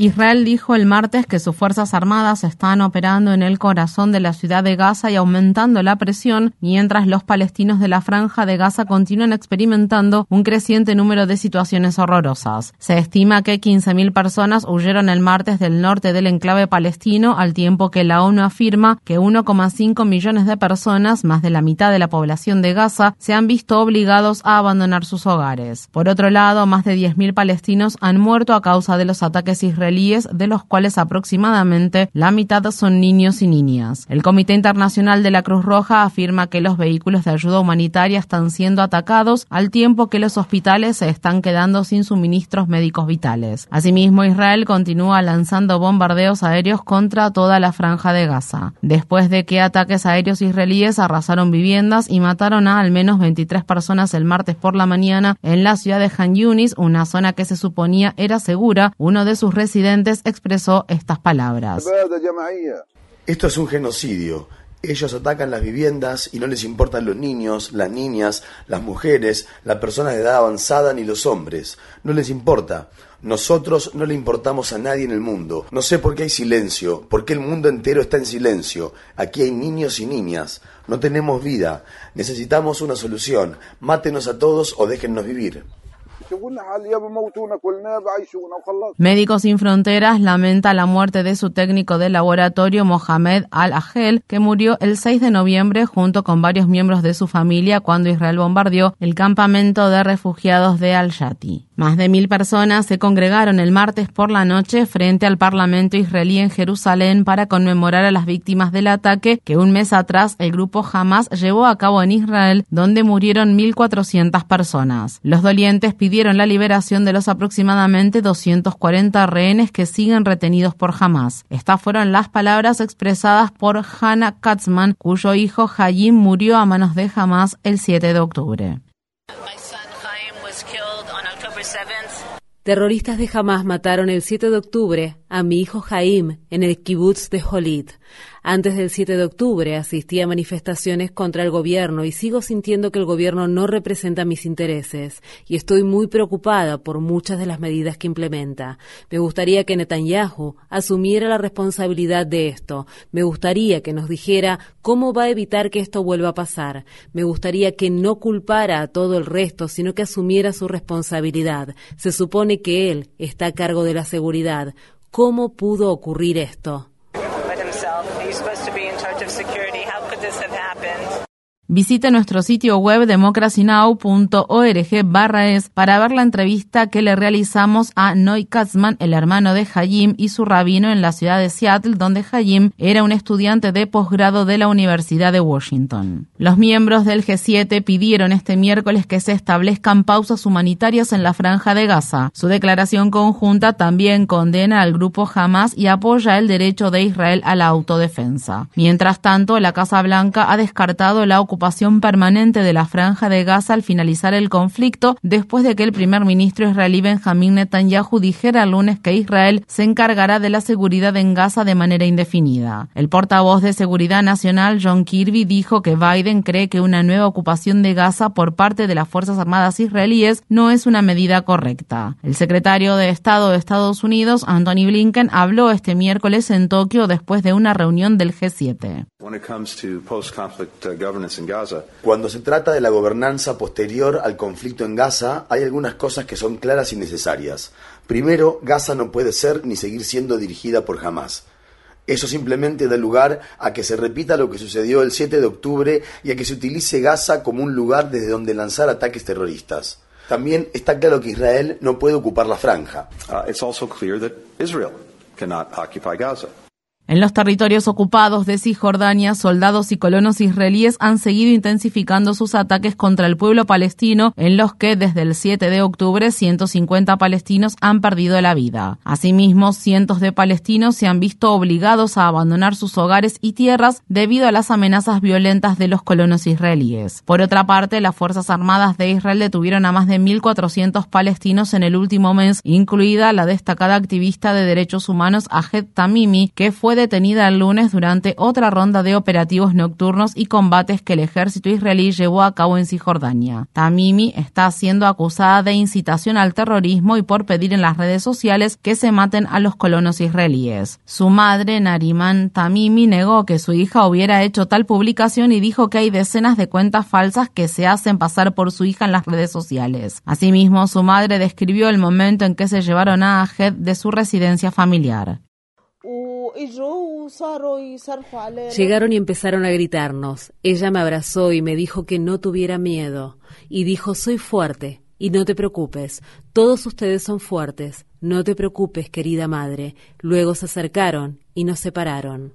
Israel dijo el martes que sus Fuerzas Armadas están operando en el corazón de la ciudad de Gaza y aumentando la presión, mientras los palestinos de la franja de Gaza continúan experimentando un creciente número de situaciones horrorosas. Se estima que 15.000 personas huyeron el martes del norte del enclave palestino, al tiempo que la ONU afirma que 1,5 millones de personas, más de la mitad de la población de Gaza, se han visto obligados a abandonar sus hogares. Por otro lado, más de 10.000 palestinos han muerto a causa de los ataques israelíes de los cuales aproximadamente la mitad son niños y niñas. El Comité Internacional de la Cruz Roja afirma que los vehículos de ayuda humanitaria están siendo atacados al tiempo que los hospitales se están quedando sin suministros médicos vitales. Asimismo, Israel continúa lanzando bombardeos aéreos contra toda la franja de Gaza, después de que ataques aéreos israelíes arrasaron viviendas y mataron a al menos 23 personas el martes por la mañana en la ciudad de Han Yunis, una zona que se suponía era segura. Uno de sus residentes expresó estas palabras. Esto es un genocidio. Ellos atacan las viviendas y no les importan los niños, las niñas, las mujeres, las personas de edad avanzada ni los hombres. No les importa. Nosotros no le importamos a nadie en el mundo. No sé por qué hay silencio, por qué el mundo entero está en silencio. Aquí hay niños y niñas. No tenemos vida. Necesitamos una solución. Mátenos a todos o déjennos vivir. Médicos Sin Fronteras lamenta la muerte de su técnico de laboratorio Mohamed Al-Ahel, que murió el 6 de noviembre junto con varios miembros de su familia cuando Israel bombardeó el campamento de refugiados de Al-Shati. Más de mil personas se congregaron el martes por la noche frente al Parlamento israelí en Jerusalén para conmemorar a las víctimas del ataque que un mes atrás el grupo Hamas llevó a cabo en Israel, donde murieron 1.400 personas. Los dolientes pidieron la liberación de los aproximadamente 240 rehenes que siguen retenidos por Hamas. Estas fueron las palabras expresadas por Hannah Katzman, cuyo hijo Hayim murió a manos de Hamas el 7 de octubre. Terroristas de Hamas mataron el 7 de octubre a mi hijo Haim en el kibbutz de Holit. Antes del 7 de octubre asistí a manifestaciones contra el gobierno y sigo sintiendo que el gobierno no representa mis intereses y estoy muy preocupada por muchas de las medidas que implementa. Me gustaría que Netanyahu asumiera la responsabilidad de esto. Me gustaría que nos dijera cómo va a evitar que esto vuelva a pasar. Me gustaría que no culpara a todo el resto, sino que asumiera su responsabilidad. Se supone que él está a cargo de la seguridad. ¿Cómo pudo ocurrir esto? Visite nuestro sitio web democracynow.org barra es para ver la entrevista que le realizamos a Noy Katzman, el hermano de Hayim y su rabino en la ciudad de Seattle, donde Hayim era un estudiante de posgrado de la Universidad de Washington. Los miembros del G7 pidieron este miércoles que se establezcan pausas humanitarias en la franja de Gaza. Su declaración conjunta también condena al grupo Hamas y apoya el derecho de Israel a la autodefensa. Mientras tanto, la Casa Blanca ha descartado la ocupación permanente de la franja de Gaza al finalizar el conflicto, después de que el primer ministro israelí Benjamín Netanyahu dijera el lunes que Israel se encargará de la seguridad en Gaza de manera indefinida. El portavoz de Seguridad Nacional, John Kirby, dijo que Biden cree que una nueva ocupación de Gaza por parte de las Fuerzas Armadas israelíes no es una medida correcta. El secretario de Estado de Estados Unidos, Anthony Blinken, habló este miércoles en Tokio después de una reunión del G7. Cuando se trata de la gobernanza posterior al conflicto en Gaza, hay algunas cosas que son claras y necesarias. Primero, Gaza no puede ser ni seguir siendo dirigida por Hamas. Eso simplemente da lugar a que se repita lo que sucedió el 7 de octubre y a que se utilice Gaza como un lugar desde donde lanzar ataques terroristas. También está claro que Israel no puede ocupar la franja. Uh, it's also clear that Israel cannot occupy Gaza. En los territorios ocupados de Cisjordania, soldados y colonos israelíes han seguido intensificando sus ataques contra el pueblo palestino, en los que desde el 7 de octubre 150 palestinos han perdido la vida. Asimismo, cientos de palestinos se han visto obligados a abandonar sus hogares y tierras debido a las amenazas violentas de los colonos israelíes. Por otra parte, las Fuerzas Armadas de Israel detuvieron a más de 1.400 palestinos en el último mes, incluida la destacada activista de derechos humanos Ahed Tamimi, que fue detenida el lunes durante otra ronda de operativos nocturnos y combates que el ejército israelí llevó a cabo en Cisjordania. Tamimi está siendo acusada de incitación al terrorismo y por pedir en las redes sociales que se maten a los colonos israelíes. Su madre, Nariman Tamimi, negó que su hija hubiera hecho tal publicación y dijo que hay decenas de cuentas falsas que se hacen pasar por su hija en las redes sociales. Asimismo, su madre describió el momento en que se llevaron a Ahed de su residencia familiar. Llegaron y empezaron a gritarnos. Ella me abrazó y me dijo que no tuviera miedo. Y dijo, soy fuerte. Y no te preocupes, todos ustedes son fuertes. No te preocupes, querida madre. Luego se acercaron y nos separaron.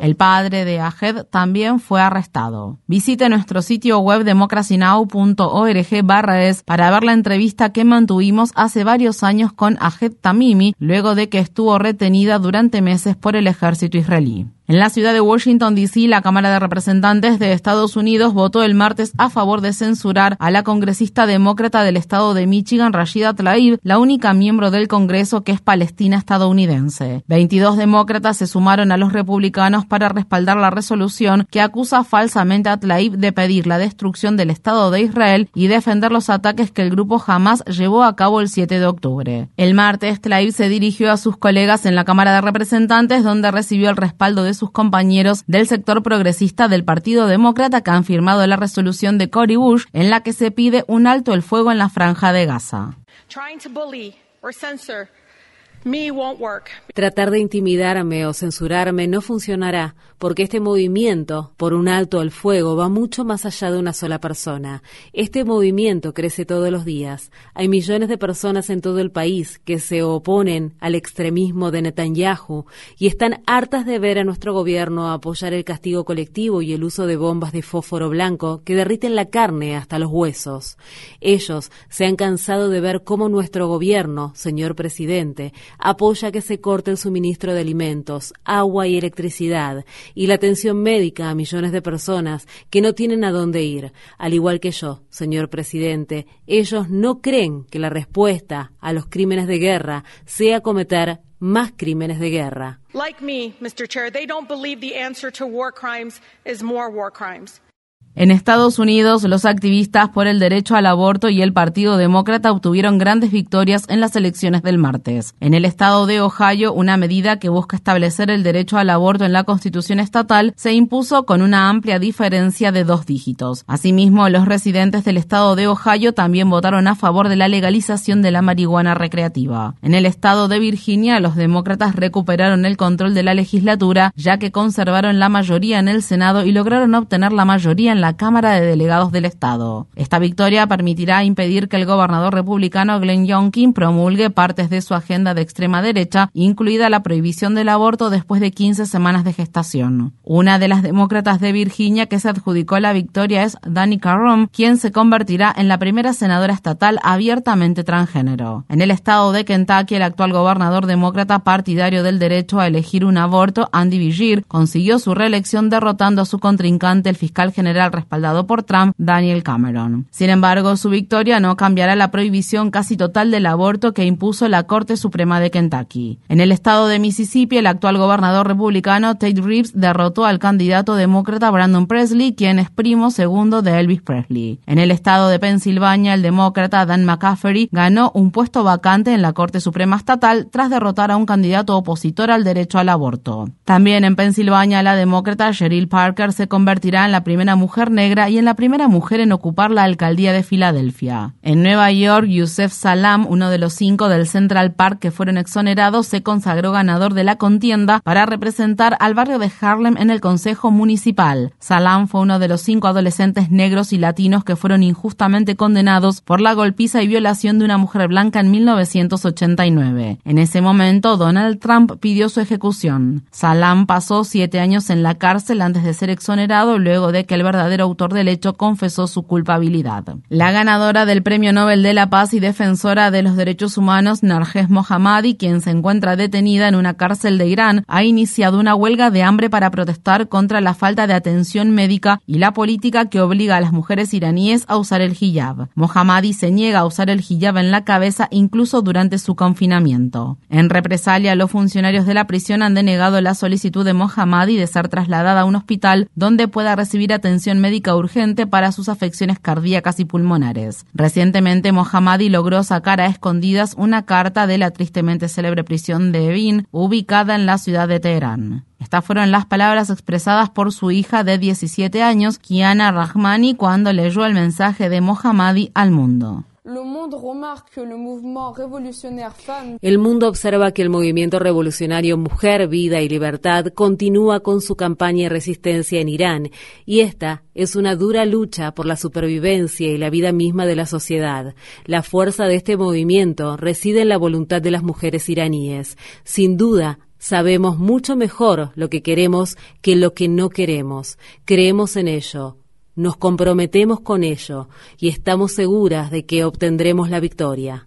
El padre de Ahed también fue arrestado. Visite nuestro sitio web democracynow.org es para ver la entrevista que mantuvimos hace varios años con Ahed Tamimi luego de que estuvo retenida durante meses por el ejército israelí. En la ciudad de Washington, D.C., la Cámara de Representantes de Estados Unidos votó el martes a favor de censurar a la congresista demócrata del estado de Michigan, Rashida Tlaib, la única miembro del Congreso que es palestina estadounidense. 22 demócratas se sumaron a los republicanos para respaldar la resolución que acusa falsamente a Tlaib de pedir la destrucción del Estado de Israel y defender los ataques que el grupo Hamas llevó a cabo el 7 de octubre. El martes, Tlaib se dirigió a sus colegas en la Cámara de Representantes, donde recibió el respaldo de sus compañeros del sector progresista del Partido Demócrata que han firmado la resolución de Cory Bush en la que se pide un alto el fuego en la franja de Gaza. Tratar de intimidarme o censurarme no funcionará, porque este movimiento por un alto al fuego va mucho más allá de una sola persona. Este movimiento crece todos los días. Hay millones de personas en todo el país que se oponen al extremismo de Netanyahu y están hartas de ver a nuestro gobierno apoyar el castigo colectivo y el uso de bombas de fósforo blanco que derriten la carne hasta los huesos. Ellos se han cansado de ver cómo nuestro gobierno, señor presidente, apoya que se corte el suministro de alimentos, agua y electricidad y la atención médica a millones de personas que no tienen a dónde ir. Al igual que yo, señor presidente, ellos no creen que la respuesta a los crímenes de guerra sea cometer más crímenes de guerra. Like me, Mr. Chair, they don't believe the answer to war crimes is more war crimes. En Estados Unidos, los activistas por el derecho al aborto y el Partido Demócrata obtuvieron grandes victorias en las elecciones del martes. En el estado de Ohio, una medida que busca establecer el derecho al aborto en la Constitución estatal se impuso con una amplia diferencia de dos dígitos. Asimismo, los residentes del estado de Ohio también votaron a favor de la legalización de la marihuana recreativa. En el estado de Virginia, los demócratas recuperaron el control de la legislatura, ya que conservaron la mayoría en el Senado y lograron obtener la mayoría en la la Cámara de Delegados del Estado. Esta victoria permitirá impedir que el gobernador republicano Glenn Youngkin promulgue partes de su agenda de extrema derecha, incluida la prohibición del aborto después de 15 semanas de gestación. Una de las demócratas de Virginia que se adjudicó la victoria es Dani Carrom, quien se convertirá en la primera senadora estatal abiertamente transgénero. En el estado de Kentucky, el actual gobernador demócrata partidario del derecho a elegir un aborto, Andy Vigir, consiguió su reelección derrotando a su contrincante, el fiscal general respaldado por Trump, Daniel Cameron. Sin embargo, su victoria no cambiará la prohibición casi total del aborto que impuso la Corte Suprema de Kentucky. En el estado de Mississippi, el actual gobernador republicano Tate Reeves derrotó al candidato demócrata Brandon Presley, quien es primo segundo de Elvis Presley. En el estado de Pensilvania, el demócrata Dan McCafferty ganó un puesto vacante en la Corte Suprema Estatal tras derrotar a un candidato opositor al derecho al aborto. También en Pensilvania, la demócrata Cheryl Parker se convertirá en la primera mujer negra y en la primera mujer en ocupar la alcaldía de Filadelfia. En Nueva York, Yusef Salam, uno de los cinco del Central Park que fueron exonerados, se consagró ganador de la contienda para representar al barrio de Harlem en el Consejo Municipal. Salam fue uno de los cinco adolescentes negros y latinos que fueron injustamente condenados por la golpiza y violación de una mujer blanca en 1989. En ese momento, Donald Trump pidió su ejecución. Salam pasó siete años en la cárcel antes de ser exonerado luego de que el verdadero autor del hecho confesó su culpabilidad. La ganadora del Premio Nobel de la Paz y defensora de los derechos humanos, Narges Mohammadi, quien se encuentra detenida en una cárcel de Irán, ha iniciado una huelga de hambre para protestar contra la falta de atención médica y la política que obliga a las mujeres iraníes a usar el hijab. Mohammadi se niega a usar el hijab en la cabeza incluso durante su confinamiento. En represalia, los funcionarios de la prisión han denegado la solicitud de Mohammadi de ser trasladada a un hospital donde pueda recibir atención médica urgente para sus afecciones cardíacas y pulmonares. Recientemente, Mohammadi logró sacar a escondidas una carta de la tristemente célebre prisión de Evin, ubicada en la ciudad de Teherán. Estas fueron las palabras expresadas por su hija de 17 años, Kiana Rahmani, cuando leyó el mensaje de Mohammadi al mundo. El mundo observa que el movimiento revolucionario Mujer, Vida y Libertad continúa con su campaña de resistencia en Irán y esta es una dura lucha por la supervivencia y la vida misma de la sociedad. La fuerza de este movimiento reside en la voluntad de las mujeres iraníes. Sin duda, sabemos mucho mejor lo que queremos que lo que no queremos. Creemos en ello nos comprometemos con ello y estamos seguras de que obtendremos la victoria.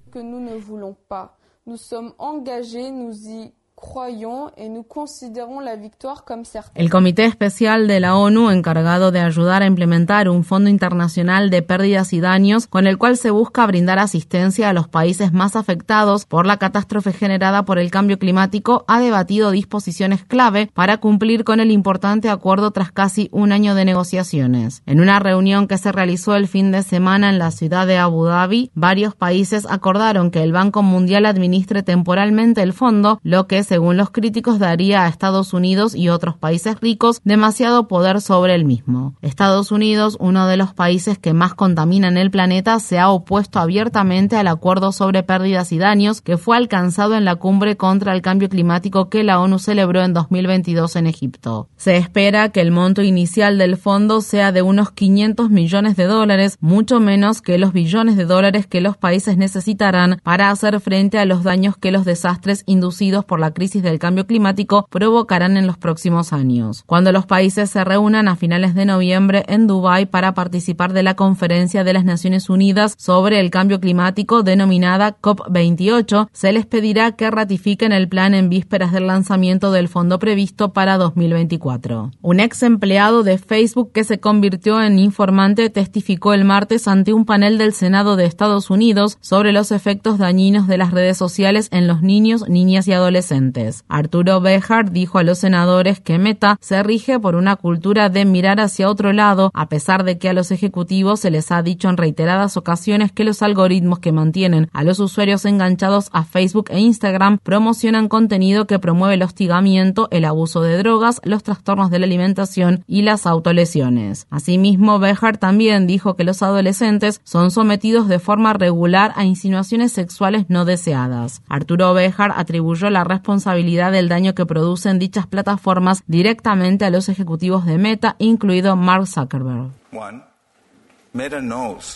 El Comité Especial de la ONU, encargado de ayudar a implementar un Fondo Internacional de Pérdidas y Daños, con el cual se busca brindar asistencia a los países más afectados por la catástrofe generada por el cambio climático, ha debatido disposiciones clave para cumplir con el importante acuerdo tras casi un año de negociaciones. En una reunión que se realizó el fin de semana en la ciudad de Abu Dhabi, varios países acordaron que el Banco Mundial administre temporalmente el fondo, lo que según los críticos, daría a Estados Unidos y otros países ricos demasiado poder sobre el mismo. Estados Unidos, uno de los países que más contaminan el planeta, se ha opuesto abiertamente al acuerdo sobre pérdidas y daños que fue alcanzado en la cumbre contra el cambio climático que la ONU celebró en 2022 en Egipto. Se espera que el monto inicial del fondo sea de unos 500 millones de dólares, mucho menos que los billones de dólares que los países necesitarán para hacer frente a los daños que los desastres inducidos por la crisis del cambio climático provocarán en los próximos años. Cuando los países se reúnan a finales de noviembre en Dubái para participar de la conferencia de las Naciones Unidas sobre el cambio climático denominada COP28, se les pedirá que ratifiquen el plan en vísperas del lanzamiento del fondo previsto para 2024. Un ex empleado de Facebook que se convirtió en informante testificó el martes ante un panel del Senado de Estados Unidos sobre los efectos dañinos de las redes sociales en los niños, niñas y adolescentes. Arturo Bejar dijo a los senadores que Meta se rige por una cultura de mirar hacia otro lado, a pesar de que a los ejecutivos se les ha dicho en reiteradas ocasiones que los algoritmos que mantienen a los usuarios enganchados a Facebook e Instagram promocionan contenido que promueve el hostigamiento, el abuso de drogas, los trastornos de la alimentación y las autolesiones. Asimismo, Bejar también dijo que los adolescentes son sometidos de forma regular a insinuaciones sexuales no deseadas. Arturo Bejar atribuyó la responsabilidad responsabilidad del daño que producen dichas plataformas directamente a los ejecutivos de Meta, incluido Mark Zuckerberg.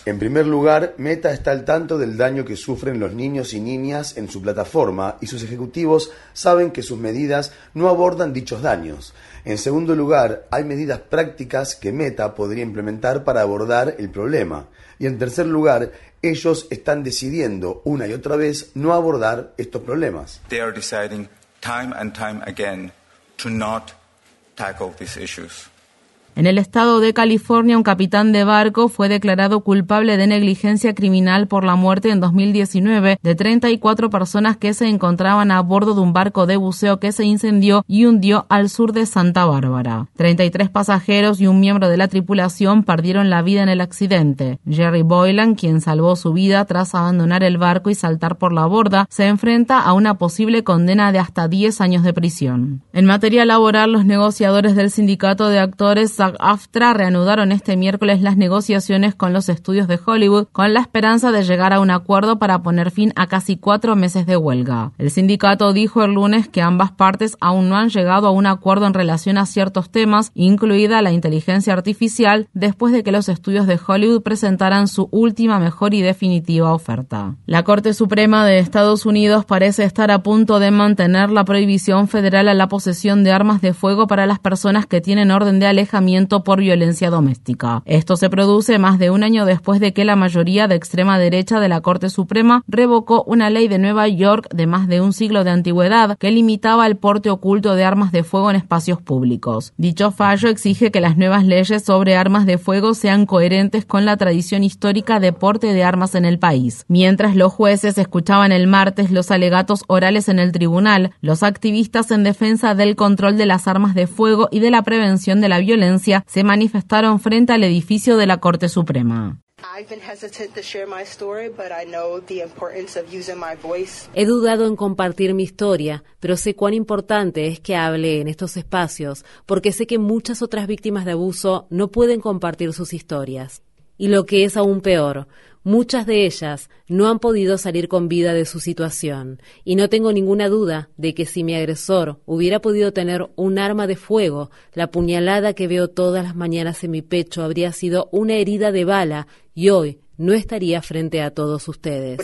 En primer lugar, Meta está al tanto del daño que sufren los niños y niñas en su plataforma y sus ejecutivos saben que sus medidas no abordan dichos daños. En segundo lugar, hay medidas prácticas que Meta podría implementar para abordar el problema. Y en tercer lugar, ellos están decidiendo una y otra vez no abordar estos problemas. They are deciding time and time again to not tackle these issues. En el estado de California, un capitán de barco fue declarado culpable de negligencia criminal por la muerte en 2019 de 34 personas que se encontraban a bordo de un barco de buceo que se incendió y hundió al sur de Santa Bárbara. 33 pasajeros y un miembro de la tripulación perdieron la vida en el accidente. Jerry Boylan, quien salvó su vida tras abandonar el barco y saltar por la borda, se enfrenta a una posible condena de hasta 10 años de prisión. En materia laboral, los negociadores del sindicato de actores SAG-AFTRA reanudaron este miércoles las negociaciones con los estudios de Hollywood con la esperanza de llegar a un acuerdo para poner fin a casi cuatro meses de huelga. El sindicato dijo el lunes que ambas partes aún no han llegado a un acuerdo en relación a ciertos temas, incluida la inteligencia artificial, después de que los estudios de Hollywood presentaran su última, mejor y definitiva oferta. La Corte Suprema de Estados Unidos parece estar a punto de mantener la prohibición federal a la posesión de armas de fuego para las personas que tienen orden de alejamiento por violencia doméstica. Esto se produce más de un año después de que la mayoría de extrema derecha de la Corte Suprema revocó una ley de Nueva York de más de un siglo de antigüedad que limitaba el porte oculto de armas de fuego en espacios públicos. Dicho fallo exige que las nuevas leyes sobre armas de fuego sean coherentes con la tradición histórica de porte de armas en el país. Mientras los jueces escuchaban el martes los alegatos orales en el tribunal, los activistas en defensa del control de las armas de fuego y de la prevención de la violencia se manifestaron frente al edificio de la Corte Suprema. He dudado en compartir mi historia, pero sé cuán importante es que hable en estos espacios, porque sé que muchas otras víctimas de abuso no pueden compartir sus historias. Y lo que es aún peor, Muchas de ellas no han podido salir con vida de su situación, y no tengo ninguna duda de que si mi agresor hubiera podido tener un arma de fuego, la puñalada que veo todas las mañanas en mi pecho habría sido una herida de bala y hoy no estaría frente a todos ustedes.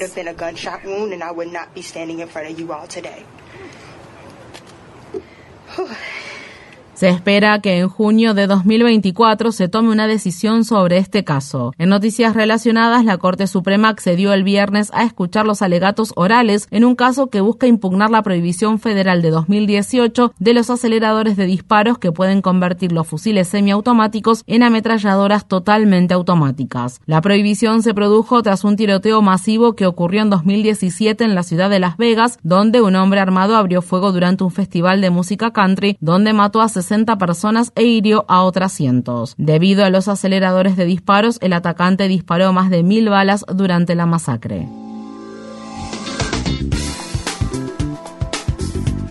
Se espera que en junio de 2024 se tome una decisión sobre este caso. En noticias relacionadas, la Corte Suprema accedió el viernes a escuchar los alegatos orales en un caso que busca impugnar la prohibición federal de 2018 de los aceleradores de disparos que pueden convertir los fusiles semiautomáticos en ametralladoras totalmente automáticas. La prohibición se produjo tras un tiroteo masivo que ocurrió en 2017 en la ciudad de Las Vegas, donde un hombre armado abrió fuego durante un festival de música country, donde mató a 60 personas e hirió a otras cientos. Debido a los aceleradores de disparos, el atacante disparó más de mil balas durante la masacre.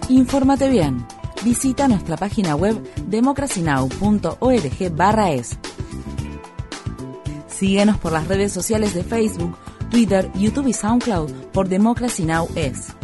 Infórmate bien. Visita nuestra página web democracynow.org/es. Síguenos por las redes sociales de Facebook, Twitter, YouTube y SoundCloud por Democracy Now! es.